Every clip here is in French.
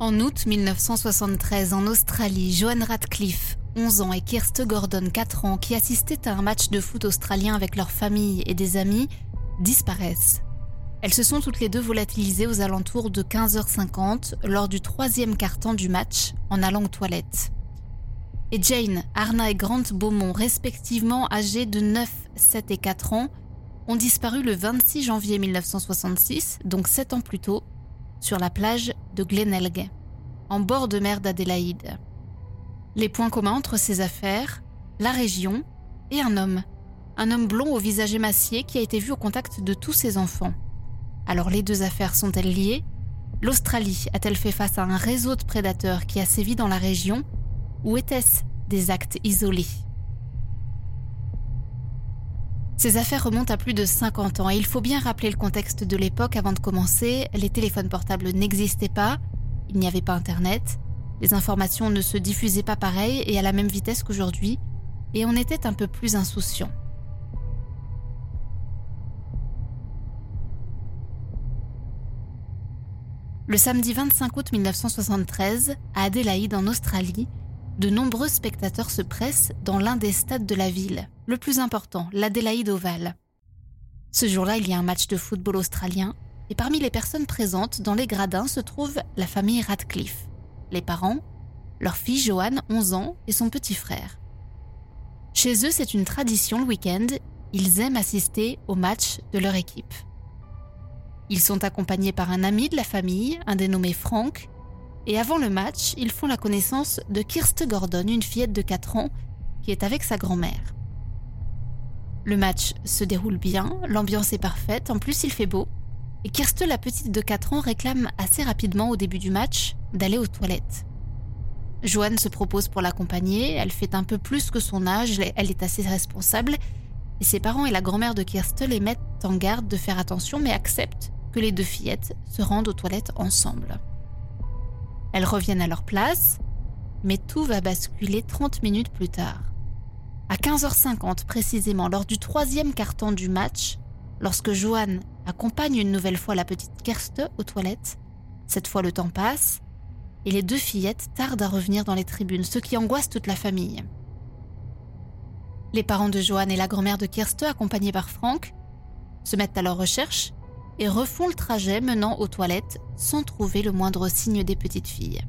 En août 1973, en Australie, Joanne Radcliffe, 11 ans, et Kirste Gordon, 4 ans, qui assistaient à un match de foot australien avec leur famille et des amis, disparaissent. Elles se sont toutes les deux volatilisées aux alentours de 15h50 lors du troisième quart-temps du match en allant aux toilettes. Et Jane, Arna et Grant Beaumont, respectivement âgés de 9, 7 et 4 ans, ont disparu le 26 janvier 1966, donc 7 ans plus tôt, sur la plage de Glenelg, en bord de mer d'Adélaïde. Les points communs entre ces affaires, la région et un homme. Un homme blond au visage émacié qui a été vu au contact de tous ses enfants. Alors les deux affaires sont-elles liées? L'Australie a-t-elle fait face à un réseau de prédateurs qui a sévi dans la région? Ou était-ce des actes isolés? Ces affaires remontent à plus de 50 ans et il faut bien rappeler le contexte de l'époque avant de commencer. Les téléphones portables n'existaient pas, il n'y avait pas Internet, les informations ne se diffusaient pas pareil et à la même vitesse qu'aujourd'hui, et on était un peu plus insouciant. Le samedi 25 août 1973, à Adélaïde en Australie, de nombreux spectateurs se pressent dans l'un des stades de la ville, le plus important, l'Adélaïde Oval. Ce jour-là, il y a un match de football australien, et parmi les personnes présentes dans les gradins se trouve la famille Radcliffe, les parents, leur fille Joanne, 11 ans, et son petit frère. Chez eux, c'est une tradition le week-end, ils aiment assister au match de leur équipe. Ils sont accompagnés par un ami de la famille, un dénommé Frank, et avant le match, ils font la connaissance de Kirste Gordon, une fillette de 4 ans, qui est avec sa grand-mère. Le match se déroule bien, l'ambiance est parfaite, en plus il fait beau, et Kirste, la petite de 4 ans, réclame assez rapidement au début du match d'aller aux toilettes. Joanne se propose pour l'accompagner, elle fait un peu plus que son âge, elle est assez responsable, et ses parents et la grand-mère de Kirste les mettent en garde de faire attention mais acceptent que les deux fillettes se rendent aux toilettes ensemble. Elles reviennent à leur place, mais tout va basculer 30 minutes plus tard. À 15h50 précisément, lors du troisième carton du match, lorsque Joanne accompagne une nouvelle fois la petite Kerste aux toilettes, cette fois le temps passe, et les deux fillettes tardent à revenir dans les tribunes, ce qui angoisse toute la famille. Les parents de Joanne et la grand-mère de Kerste, accompagnés par Franck, se mettent à leur recherche et refont le trajet menant aux toilettes sans trouver le moindre signe des petites filles.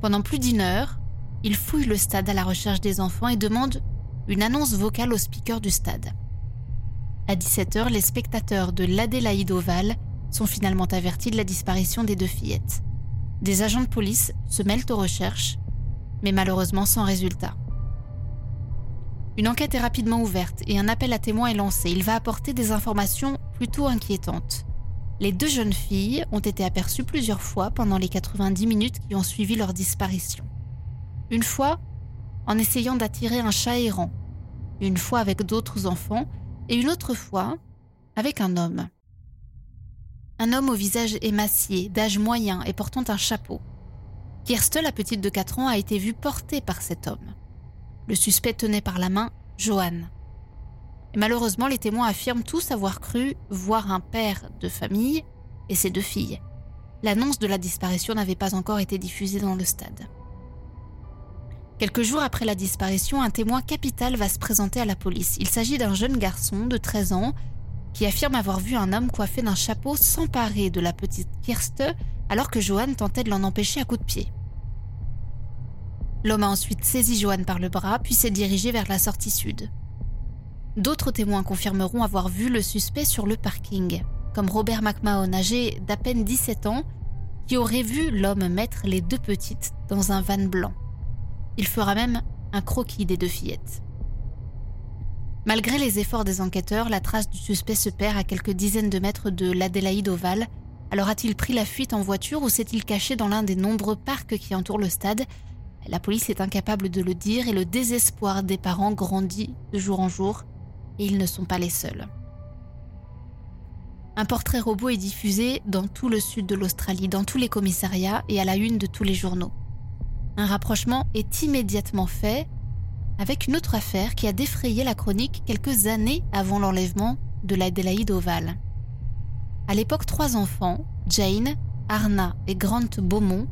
Pendant plus d'une heure, ils fouillent le stade à la recherche des enfants et demandent une annonce vocale au speaker du stade. À 17h, les spectateurs de l'Adélaïde Oval sont finalement avertis de la disparition des deux fillettes. Des agents de police se mêlent aux recherches, mais malheureusement sans résultat. Une enquête est rapidement ouverte et un appel à témoins est lancé. Il va apporter des informations plutôt inquiétantes. Les deux jeunes filles ont été aperçues plusieurs fois pendant les 90 minutes qui ont suivi leur disparition. Une fois en essayant d'attirer un chat errant, une fois avec d'autres enfants et une autre fois avec un homme. Un homme au visage émacié, d'âge moyen et portant un chapeau. Kirste, la petite de 4 ans, a été vue portée par cet homme. Le suspect tenait par la main Joanne. malheureusement, les témoins affirment tous avoir cru voir un père de famille et ses deux filles. L'annonce de la disparition n'avait pas encore été diffusée dans le stade. Quelques jours après la disparition, un témoin capital va se présenter à la police. Il s'agit d'un jeune garçon de 13 ans qui affirme avoir vu un homme coiffé d'un chapeau s'emparer de la petite Kirste alors que Joanne tentait de l'en empêcher à coups de pied. L'homme a ensuite saisi Joanne par le bras, puis s'est dirigé vers la sortie sud. D'autres témoins confirmeront avoir vu le suspect sur le parking, comme Robert McMahon, âgé d'à peine 17 ans, qui aurait vu l'homme mettre les deux petites dans un van blanc. Il fera même un croquis des deux fillettes. Malgré les efforts des enquêteurs, la trace du suspect se perd à quelques dizaines de mètres de l'Adélaïde Oval. Alors a-t-il pris la fuite en voiture ou s'est-il caché dans l'un des nombreux parcs qui entourent le stade? La police est incapable de le dire et le désespoir des parents grandit de jour en jour. Et ils ne sont pas les seuls. Un portrait robot est diffusé dans tout le sud de l'Australie, dans tous les commissariats et à la une de tous les journaux. Un rapprochement est immédiatement fait avec une autre affaire qui a défrayé la chronique quelques années avant l'enlèvement de l'Adélaïde Oval. À l'époque, trois enfants, Jane, Arna et Grant Beaumont,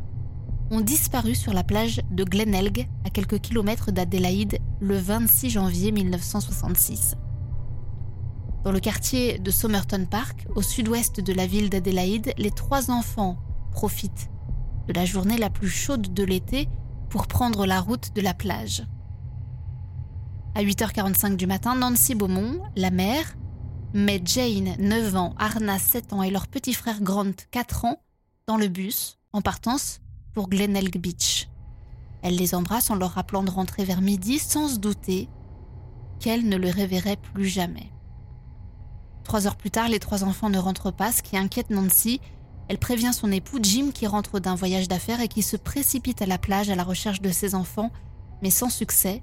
ont disparu sur la plage de Glenelg, à quelques kilomètres d'Adélaïde, le 26 janvier 1966. Dans le quartier de Somerton Park, au sud-ouest de la ville d'Adélaïde, les trois enfants profitent de la journée la plus chaude de l'été pour prendre la route de la plage. À 8h45 du matin, Nancy Beaumont, la mère, met Jane, 9 ans, Arna, 7 ans et leur petit frère Grant, 4 ans, dans le bus, en partance pour Glenelg Beach. Elle les embrasse en leur rappelant de rentrer vers midi sans se douter qu'elle ne le reverrait plus jamais. Trois heures plus tard, les trois enfants ne rentrent pas, ce qui inquiète Nancy. Elle prévient son époux Jim qui rentre d'un voyage d'affaires et qui se précipite à la plage à la recherche de ses enfants, mais sans succès.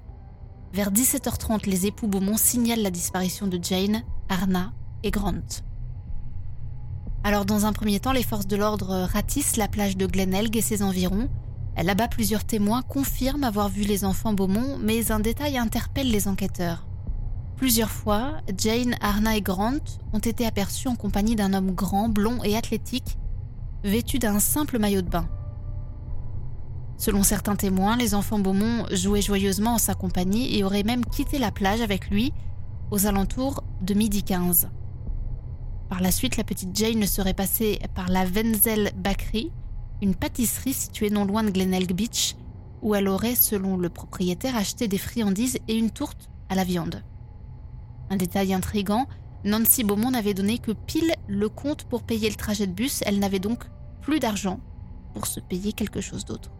Vers 17h30, les époux Beaumont signalent la disparition de Jane, Arna et Grant. Alors dans un premier temps, les forces de l'ordre ratissent la plage de Glenelg et ses environs. Là-bas, plusieurs témoins confirment avoir vu les enfants Beaumont, mais un détail interpelle les enquêteurs. Plusieurs fois, Jane, Arna et Grant ont été aperçus en compagnie d'un homme grand, blond et athlétique, vêtu d'un simple maillot de bain. Selon certains témoins, les enfants Beaumont jouaient joyeusement en sa compagnie et auraient même quitté la plage avec lui aux alentours de midi 15. Par la suite, la petite Jane serait passée par la Wenzel Bakery, une pâtisserie située non loin de Glenelg Beach, où elle aurait, selon le propriétaire, acheté des friandises et une tourte à la viande. Un détail intrigant, Nancy Beaumont n'avait donné que pile le compte pour payer le trajet de bus, elle n'avait donc plus d'argent pour se payer quelque chose d'autre.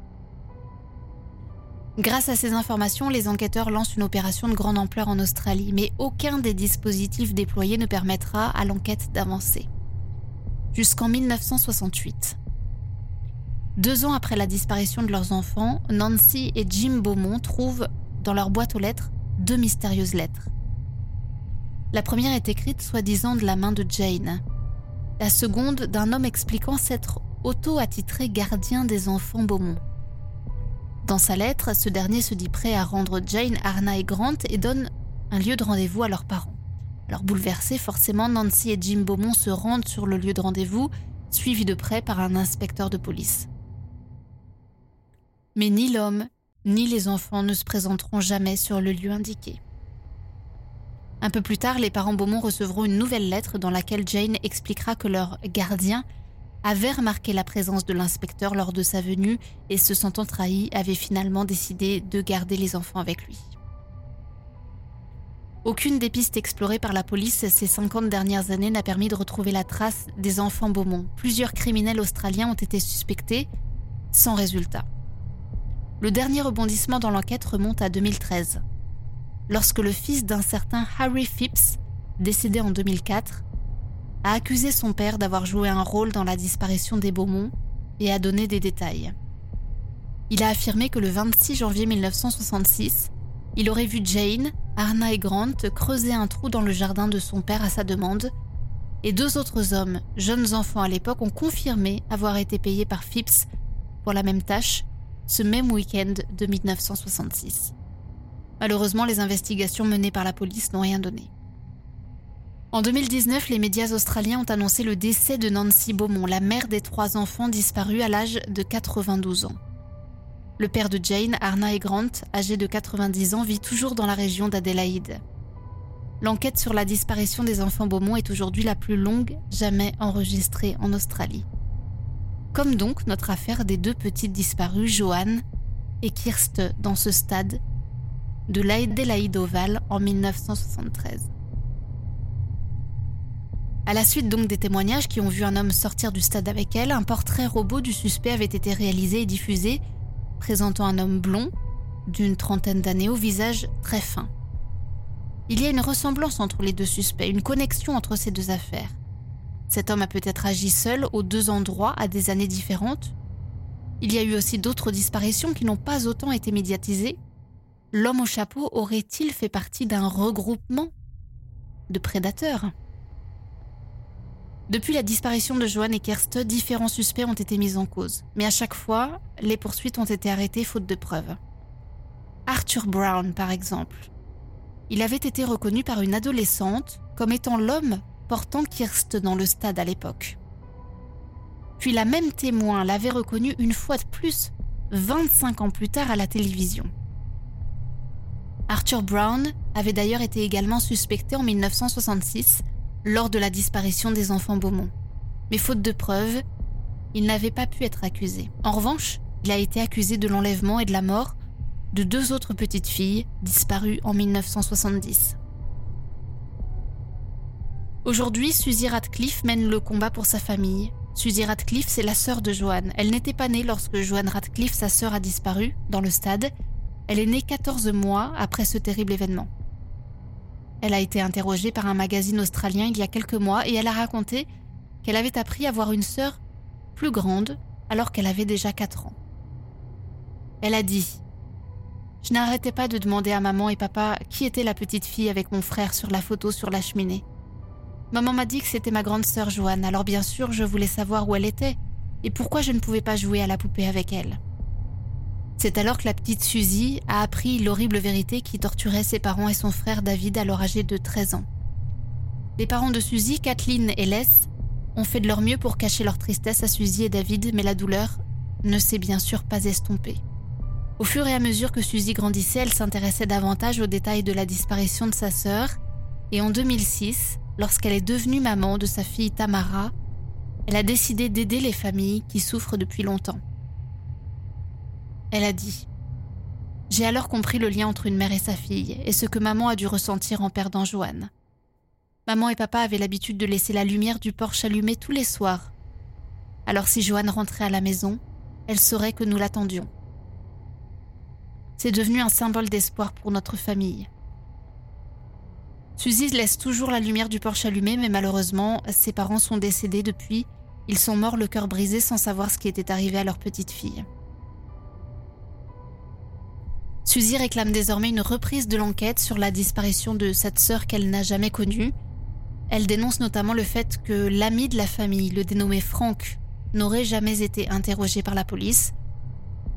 Grâce à ces informations, les enquêteurs lancent une opération de grande ampleur en Australie, mais aucun des dispositifs déployés ne permettra à l'enquête d'avancer. Jusqu'en 1968. Deux ans après la disparition de leurs enfants, Nancy et Jim Beaumont trouvent dans leur boîte aux lettres deux mystérieuses lettres. La première est écrite soi-disant de la main de Jane. La seconde d'un homme expliquant s'être auto-attitré gardien des enfants Beaumont. Dans sa lettre, ce dernier se dit prêt à rendre Jane, Arna et Grant et donne un lieu de rendez-vous à leurs parents. Alors bouleversés, forcément, Nancy et Jim Beaumont se rendent sur le lieu de rendez-vous, suivis de près par un inspecteur de police. Mais ni l'homme, ni les enfants ne se présenteront jamais sur le lieu indiqué. Un peu plus tard, les parents Beaumont recevront une nouvelle lettre dans laquelle Jane expliquera que leur gardien avait remarqué la présence de l'inspecteur lors de sa venue et se sentant trahi avait finalement décidé de garder les enfants avec lui. Aucune des pistes explorées par la police ces 50 dernières années n'a permis de retrouver la trace des enfants Beaumont. Plusieurs criminels australiens ont été suspectés, sans résultat. Le dernier rebondissement dans l'enquête remonte à 2013 lorsque le fils d'un certain Harry Phipps, décédé en 2004, a accusé son père d'avoir joué un rôle dans la disparition des Beaumont et a donné des détails. Il a affirmé que le 26 janvier 1966, il aurait vu Jane, Arna et Grant creuser un trou dans le jardin de son père à sa demande, et deux autres hommes, jeunes enfants à l'époque, ont confirmé avoir été payés par Phipps pour la même tâche ce même week-end de 1966. Malheureusement, les investigations menées par la police n'ont rien donné. En 2019, les médias australiens ont annoncé le décès de Nancy Beaumont, la mère des trois enfants disparus à l'âge de 92 ans. Le père de Jane, Arna et Grant, âgé de 90 ans, vit toujours dans la région d'Adélaïde. L'enquête sur la disparition des enfants Beaumont est aujourd'hui la plus longue jamais enregistrée en Australie. Comme donc notre affaire des deux petites disparues, Joanne et Kirst, dans ce stade de l'Adélaïde Oval en 1973. À la suite donc des témoignages qui ont vu un homme sortir du stade avec elle, un portrait robot du suspect avait été réalisé et diffusé, présentant un homme blond, d'une trentaine d'années, au visage très fin. Il y a une ressemblance entre les deux suspects, une connexion entre ces deux affaires. Cet homme a peut-être agi seul aux deux endroits à des années différentes. Il y a eu aussi d'autres disparitions qui n'ont pas autant été médiatisées. L'homme au chapeau aurait-il fait partie d'un regroupement de prédateurs? Depuis la disparition de Johan et Kerste, différents suspects ont été mis en cause, mais à chaque fois, les poursuites ont été arrêtées faute de preuves. Arthur Brown, par exemple, il avait été reconnu par une adolescente comme étant l'homme portant Kirst dans le stade à l'époque. Puis la même témoin l'avait reconnu une fois de plus, 25 ans plus tard à la télévision. Arthur Brown avait d'ailleurs été également suspecté en 1966 lors de la disparition des enfants Beaumont. Mais faute de preuves, il n'avait pas pu être accusé. En revanche, il a été accusé de l'enlèvement et de la mort de deux autres petites filles disparues en 1970. Aujourd'hui, Suzy Radcliffe mène le combat pour sa famille. Suzy Radcliffe, c'est la sœur de Joanne. Elle n'était pas née lorsque Joanne Radcliffe, sa sœur, a disparu dans le stade. Elle est née 14 mois après ce terrible événement. Elle a été interrogée par un magazine australien il y a quelques mois et elle a raconté qu'elle avait appris à voir une sœur plus grande alors qu'elle avait déjà 4 ans. Elle a dit je n'arrêtais pas de demander à maman et papa qui était la petite fille avec mon frère sur la photo sur la cheminée. Maman m'a dit que c'était ma grande sœur Joanne, alors bien sûr je voulais savoir où elle était et pourquoi je ne pouvais pas jouer à la poupée avec elle. C'est alors que la petite Suzy a appris l'horrible vérité qui torturait ses parents et son frère David alors âgé de 13 ans. Les parents de Suzy, Kathleen et Les, ont fait de leur mieux pour cacher leur tristesse à Suzy et David, mais la douleur ne s'est bien sûr pas estompée. Au fur et à mesure que Suzy grandissait, elle s'intéressait davantage aux détails de la disparition de sa sœur, et en 2006, lorsqu'elle est devenue maman de sa fille Tamara, elle a décidé d'aider les familles qui souffrent depuis longtemps. Elle a dit J'ai alors compris le lien entre une mère et sa fille, et ce que maman a dû ressentir en perdant Joanne. Maman et papa avaient l'habitude de laisser la lumière du porche allumée tous les soirs. Alors si Joanne rentrait à la maison, elle saurait que nous l'attendions. C'est devenu un symbole d'espoir pour notre famille. Suzy laisse toujours la lumière du porche allumée, mais malheureusement, ses parents sont décédés depuis. Ils sont morts le cœur brisé sans savoir ce qui était arrivé à leur petite fille. Suzy réclame désormais une reprise de l'enquête sur la disparition de cette sœur qu'elle n'a jamais connue. Elle dénonce notamment le fait que l'ami de la famille, le dénommé Frank, n'aurait jamais été interrogé par la police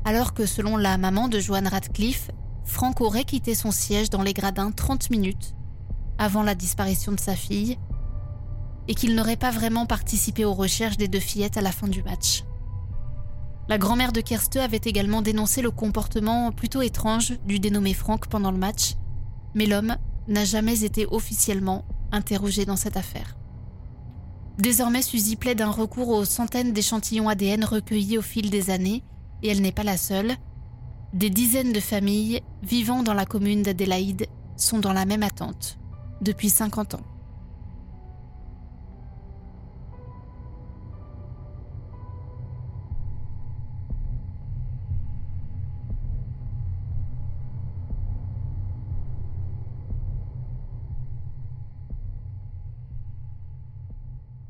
alors que selon la maman de Joanne Radcliffe, Frank aurait quitté son siège dans les gradins 30 minutes avant la disparition de sa fille et qu'il n'aurait pas vraiment participé aux recherches des deux fillettes à la fin du match. La grand-mère de Kerste avait également dénoncé le comportement plutôt étrange du dénommé Frank pendant le match, mais l'homme n'a jamais été officiellement interrogé dans cette affaire. Désormais, Suzy plaide un recours aux centaines d'échantillons ADN recueillis au fil des années et elle n'est pas la seule. Des dizaines de familles vivant dans la commune d'Adélaïde sont dans la même attente depuis 50 ans.